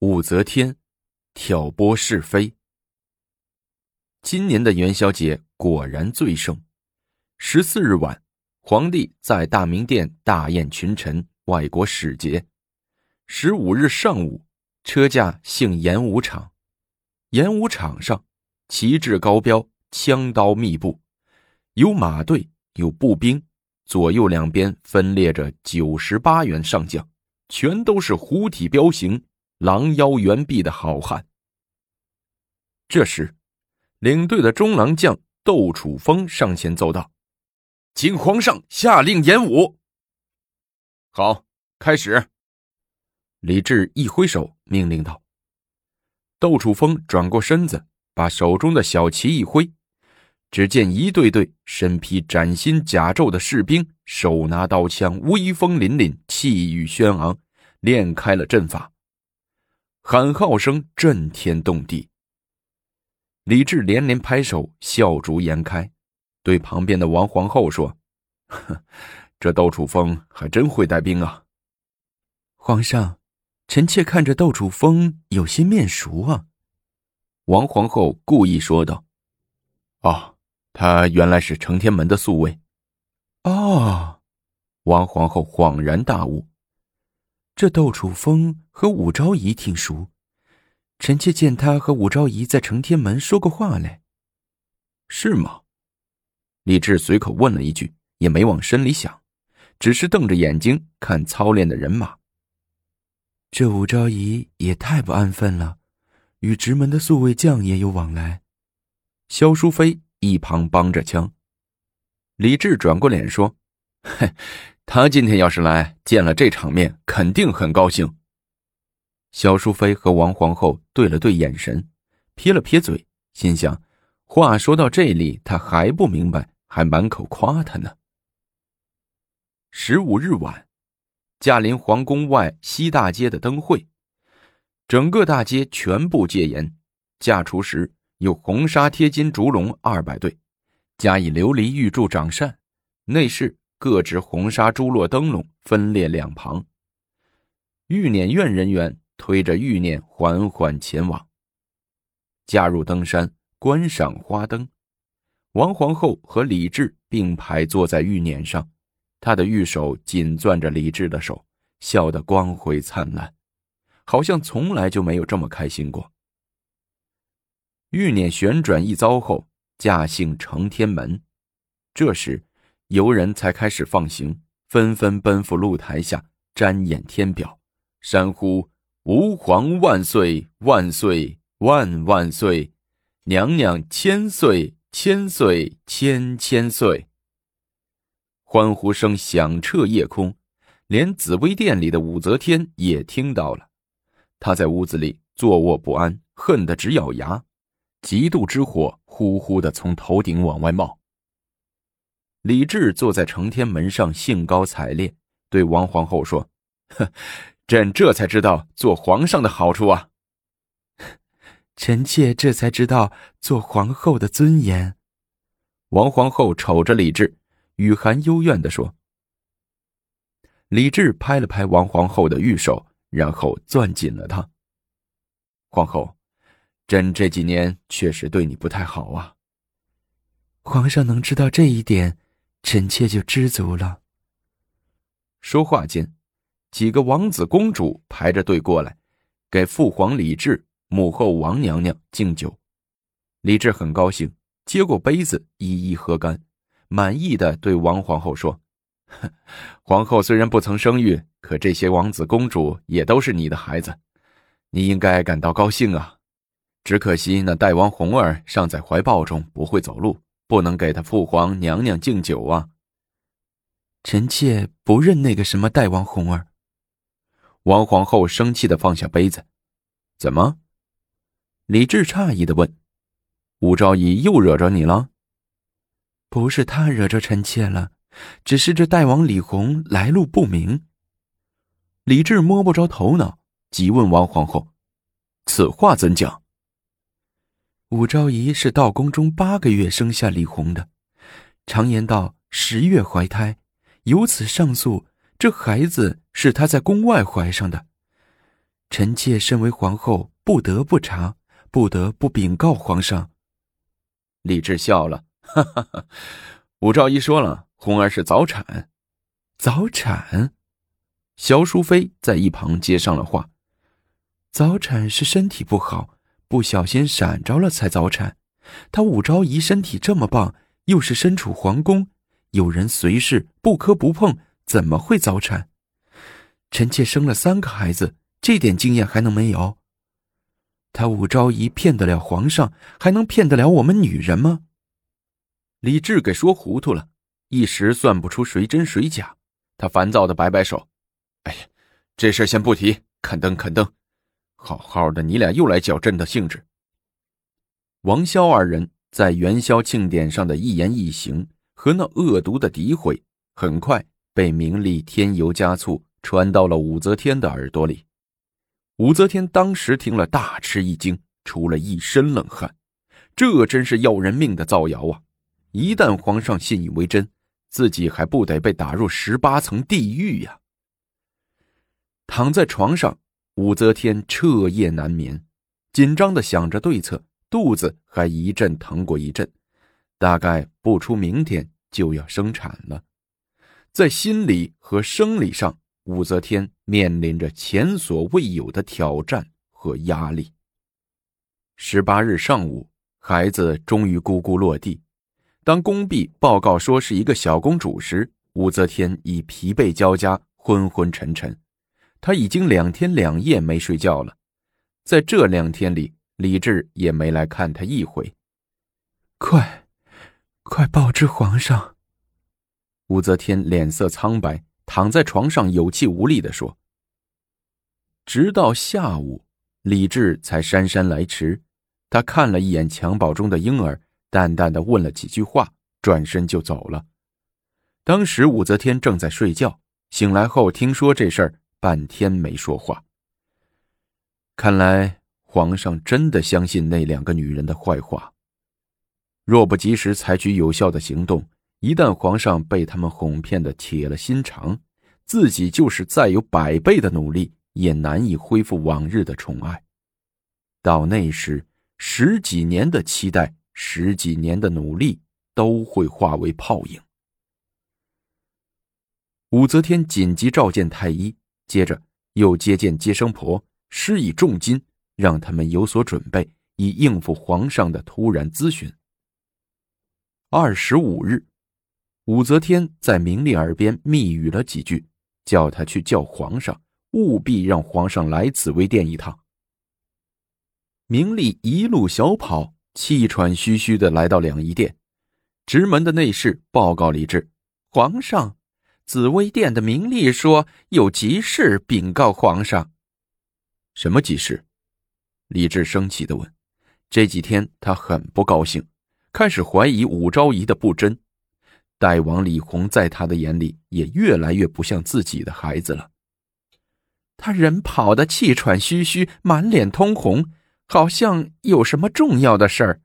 武则天挑拨是非。今年的元宵节果然最盛。十四日晚，皇帝在大明殿大宴群臣、外国使节。十五日上午，车驾幸演武场。演武场上，旗帜高标，枪刀密布，有马队，有步兵，左右两边分列着九十八员上将，全都是虎体彪形。狼腰猿臂的好汉。这时，领队的中郎将窦楚风上前奏道：“请皇上下令演武。”好，开始。李治一挥手，命令道：“窦楚风转过身子，把手中的小旗一挥，只见一队队身披崭新甲胄的士兵，手拿刀枪，威风凛凛，气宇轩昂，练开了阵法。”喊号声震天动地。李治连连拍手，笑逐颜开，对旁边的王皇后说：“这窦楚风还真会带兵啊。”皇上，臣妾看着窦楚风有些面熟啊。王皇后故意说道：“哦，他原来是承天门的宿卫。”哦，王皇后恍然大悟。这窦楚风和武昭仪挺熟，臣妾见他和武昭仪在承天门说过话嘞。是吗？李治随口问了一句，也没往深里想，只是瞪着眼睛看操练的人马。这武昭仪也太不安分了，与直门的宿卫将也有往来。萧淑妃一旁帮着腔。李治转过脸说：“嘿。”他今天要是来见了这场面，肯定很高兴。萧淑妃和王皇后对了对眼神，撇了撇嘴，心想：话说到这里，他还不明白，还满口夸他呢。十五日晚，驾临皇宫外西大街的灯会，整个大街全部戒严。驾出时有红纱贴金烛龙二百对，加以琉璃玉柱掌扇，内饰。各执红纱珠落灯笼，分列两旁。御辇院人员推着御辇缓缓前往。驾入登山，观赏花灯。王皇后和李治并排坐在御辇上，她的玉手紧攥着李治的手，笑得光辉灿烂，好像从来就没有这么开心过。御辇旋转一遭后，驾幸承天门。这时。游人才开始放行，纷纷奔赴露台下瞻眼天表，山呼“吾皇万岁万岁万万岁，娘娘千岁千岁千千岁”。欢呼声响彻夜空，连紫薇殿里的武则天也听到了。她在屋子里坐卧不安，恨得直咬牙，嫉妒之火呼呼的从头顶往外冒。李治坐在承天门上，兴高采烈，对王皇后说：“哼，朕这才知道做皇上的好处啊！臣妾这才知道做皇后的尊严。”王皇后瞅着李治，雨涵幽怨的说：“李治拍了拍王皇后的玉手，然后攥紧了她。皇后，朕这几年确实对你不太好啊。皇上能知道这一点。”臣妾就知足了。说话间，几个王子公主排着队过来，给父皇李治、母后王娘娘敬酒。李治很高兴，接过杯子，一一喝干，满意的对王皇后说：“ 皇后虽然不曾生育，可这些王子公主也都是你的孩子，你应该感到高兴啊。只可惜那代王红儿尚在怀抱中，不会走路。”不能给他父皇娘娘敬酒啊！臣妾不认那个什么代王红儿。王皇后生气的放下杯子，怎么？李治诧异的问：“武昭仪又惹着你了？”不是他惹着臣妾了，只是这代王李弘来路不明。李治摸不着头脑，急问王皇后：“此话怎讲？”武昭仪是道宫中八个月生下李弘的，常言道十月怀胎，由此上溯，这孩子是她在宫外怀上的。臣妾身为皇后，不得不查，不得不禀告皇上。李治笑了，哈哈哈。武昭仪说了，红儿是早产。早产？萧淑妃在一旁接上了话。早产是身体不好，不小心闪着了才早产。她武昭仪身体这么棒，又是身处皇宫，有人随侍，不磕不碰，怎么会早产？臣妾生了三个孩子，这点经验还能没有？他武昭仪骗得了皇上，还能骗得了我们女人吗？李治给说糊涂了，一时算不出谁真谁假。他烦躁的摆摆手：“哎呀，这事先不提，看灯看灯。好好的，你俩又来搅朕的兴致。”王萧二人在元宵庆典上的一言一行和那恶毒的诋毁，很快被明丽添油加醋传到了武则天的耳朵里。武则天当时听了，大吃一惊，出了一身冷汗。这真是要人命的造谣啊！一旦皇上信以为真，自己还不得被打入十八层地狱呀？躺在床上，武则天彻夜难眠，紧张的想着对策，肚子还一阵疼过一阵，大概不出明天就要生产了。在心理和生理上，武则天面临着前所未有的挑战和压力。十八日上午，孩子终于咕咕落地。当宫婢报告说是一个小公主时，武则天已疲惫交加、昏昏沉沉。她已经两天两夜没睡觉了。在这两天里，李治也没来看他一回。快，快报知皇上！武则天脸色苍白。躺在床上有气无力的说：“直到下午，李治才姗姗来迟。他看了一眼襁褓中的婴儿，淡淡的问了几句话，转身就走了。当时武则天正在睡觉，醒来后听说这事儿，半天没说话。看来皇上真的相信那两个女人的坏话。若不及时采取有效的行动。”一旦皇上被他们哄骗的铁了心肠，自己就是再有百倍的努力，也难以恢复往日的宠爱。到那时，十几年的期待，十几年的努力，都会化为泡影。武则天紧急召见太医，接着又接见接生婆，施以重金，让他们有所准备，以应付皇上的突然咨询。二十五日。武则天在明丽耳边密语了几句，叫她去叫皇上，务必让皇上来紫薇殿一趟。明丽一路小跑，气喘吁吁的来到两仪殿，直门的内侍报告李治：“皇上，紫薇殿的明丽说有急事禀告皇上。”什么急事？李治生气的问。这几天他很不高兴，开始怀疑武昭仪的不真。代王李弘在他的眼里也越来越不像自己的孩子了。他人跑得气喘吁吁，满脸通红，好像有什么重要的事儿。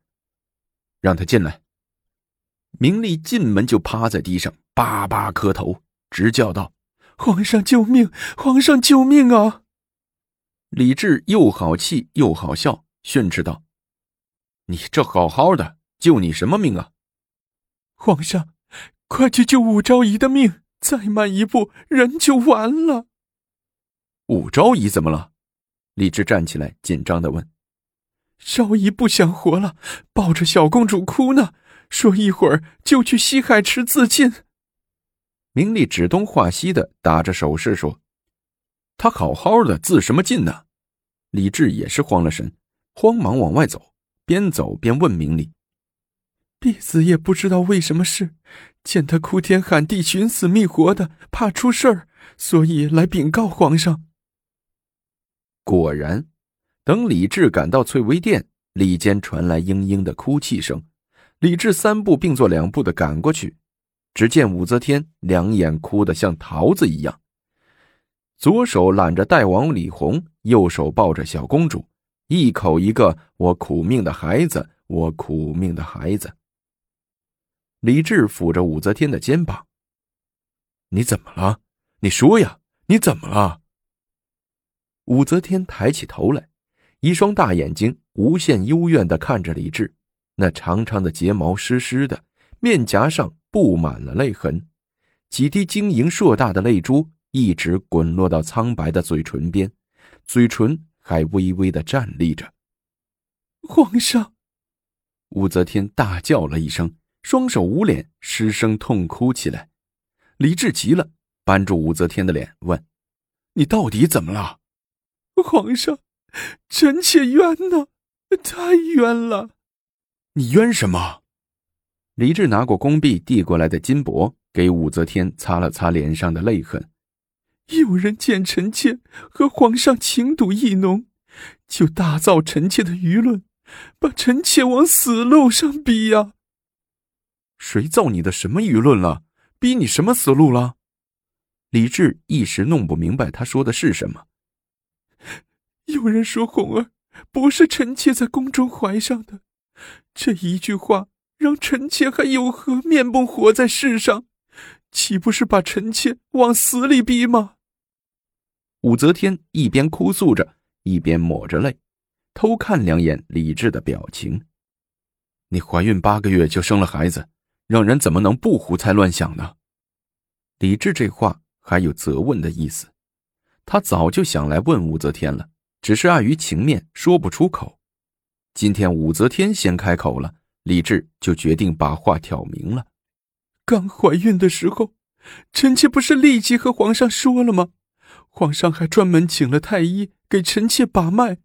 让他进来。明丽进门就趴在地上，叭叭磕头，直叫道：“皇上救命！皇上救命啊！”李治又好气又好笑，训斥道：“你这好好的，救你什么命啊？”皇上。快去救武昭仪的命！再慢一步，人就完了。武昭仪怎么了？李治站起来，紧张的问：“昭仪不想活了，抱着小公主哭呢，说一会儿就去西海池自尽。”明丽指东画西的打着手势说：“他好好的，自什么劲呢？”李治也是慌了神，慌忙往外走，边走边问明丽：“婢子也不知道为什么事。”见他哭天喊地、寻死觅活的，怕出事儿，所以来禀告皇上。果然，等李治赶到翠微殿，里间传来嘤嘤的哭泣声。李治三步并作两步的赶过去，只见武则天两眼哭得像桃子一样，左手揽着代王李弘，右手抱着小公主，一口一个“我苦命的孩子，我苦命的孩子”。李治抚着武则天的肩膀：“你怎么了？你说呀，你怎么了？”武则天抬起头来，一双大眼睛无限幽怨的看着李治，那长长的睫毛湿湿的，面颊上布满了泪痕，几滴晶莹硕大的泪珠一直滚落到苍白的嘴唇边，嘴唇还微微的站立着。皇上，武则天大叫了一声，双手捂脸，失声痛哭起来。李治急了，扳住武则天的脸，问：“你到底怎么了？”皇上，臣妾冤呐，太冤了！你冤什么？李治拿过宫婢递过来的金箔，给武则天擦了擦脸上的泪痕。有人见臣妾和皇上情笃意浓，就大造臣妾的舆论，把臣妾往死路上逼呀！谁造你的什么舆论了？逼你什么死路了？李治一时弄不明白他说的是什么。有人说红儿不是臣妾在宫中怀上的，这一句话让臣妾还有何面目活在世上？岂不是把臣妾往死里逼吗？武则天一边哭诉着，一边抹着泪，偷看两眼李治的表情。你怀孕八个月就生了孩子，让人怎么能不胡猜乱想呢？李治这话还有责问的意思，他早就想来问武则天了。只是碍于情面说不出口，今天武则天先开口了，李治就决定把话挑明了。刚怀孕的时候，臣妾不是立即和皇上说了吗？皇上还专门请了太医给臣妾把脉，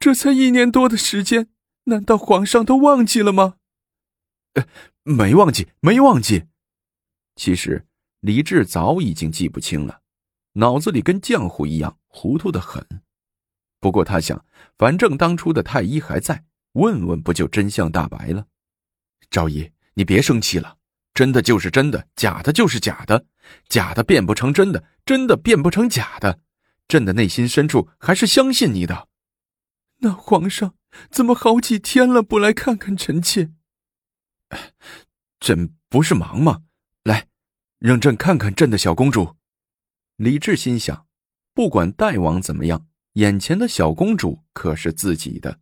这才一年多的时间，难道皇上都忘记了吗？呃，没忘记，没忘记。其实李治早已经记不清了，脑子里跟浆糊一样，糊涂的很。不过他想，反正当初的太医还在，问问不就真相大白了？赵姨，你别生气了，真的就是真的，假的就是假的，假的变不成真的，真的变不成假的。朕的内心深处还是相信你的。那皇上怎么好几天了不来看看臣妾？朕不是忙吗？来，让朕看看朕的小公主。李治心想，不管大王怎么样。眼前的小公主可是自己的，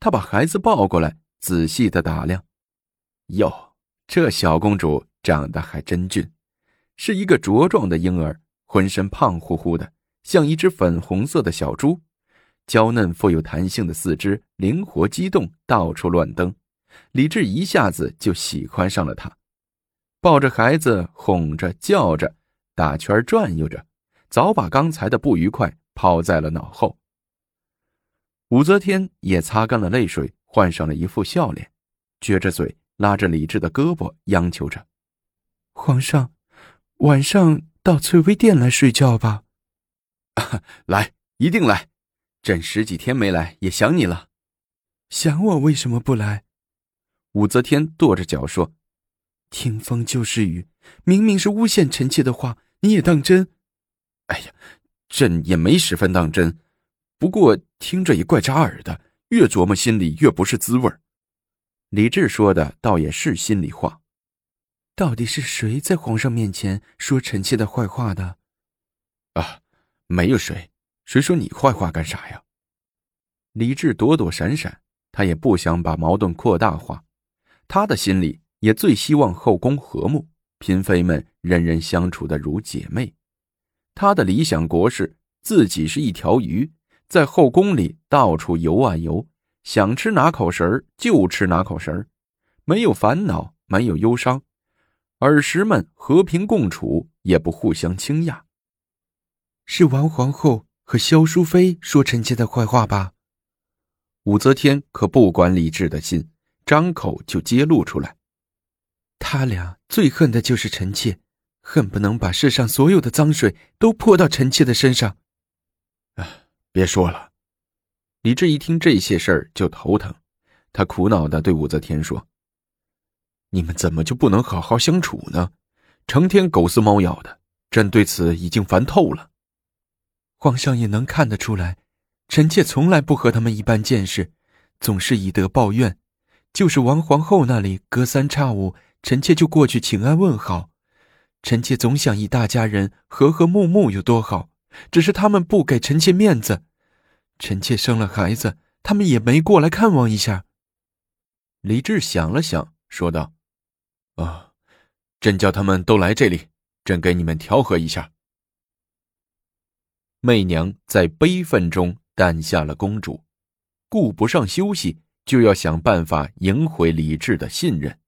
他把孩子抱过来，仔细的打量。哟，这小公主长得还真俊，是一个茁壮的婴儿，浑身胖乎乎的，像一只粉红色的小猪，娇嫩富有弹性的四肢灵活机动，到处乱蹬。李治一下子就喜欢上了她，抱着孩子哄着叫着，打圈转悠着，早把刚才的不愉快。抛在了脑后。武则天也擦干了泪水，换上了一副笑脸，撅着嘴拉着李治的胳膊，央求着：“皇上，晚上到翠微殿来睡觉吧。”“来，一定来。朕十几天没来，也想你了。”“想我为什么不来？”武则天跺着脚说：“听风就是雨，明明是诬陷臣妾的话，你也当真？”“哎呀！”朕也没十分当真，不过听着也怪扎耳的，越琢磨心里越不是滋味李治说的倒也是心里话。到底是谁在皇上面前说臣妾的坏话的？啊，没有谁，谁说你坏话干啥呀？李治躲躲闪闪，他也不想把矛盾扩大化，他的心里也最希望后宫和睦，嫔妃们人人相处的如姐妹。他的理想国是自己是一条鱼，在后宫里到处游啊游，想吃哪口食儿就吃哪口食儿，没有烦恼，没有忧伤，儿时们和平共处，也不互相倾轧。是王皇后和萧淑妃说臣妾的坏话吧？武则天可不管李治的心，张口就揭露出来。他俩最恨的就是臣妾。恨不能把世上所有的脏水都泼到臣妾的身上。哎，别说了。李治一听这些事儿就头疼，他苦恼的对武则天说：“你们怎么就不能好好相处呢？成天狗撕猫咬的，朕对此已经烦透了。”皇上也能看得出来，臣妾从来不和他们一般见识，总是以德报怨。就是王皇后那里隔三差五，臣妾就过去请安问好。臣妾总想一大家人和和睦睦有多好，只是他们不给臣妾面子，臣妾生了孩子，他们也没过来看望一下。李治想了想，说道：“啊，朕叫他们都来这里，朕给你们调和一下。”媚娘在悲愤中诞下了公主，顾不上休息，就要想办法赢回李治的信任。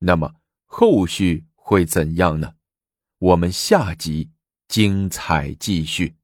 那么后续会怎样呢？我们下集精彩继续。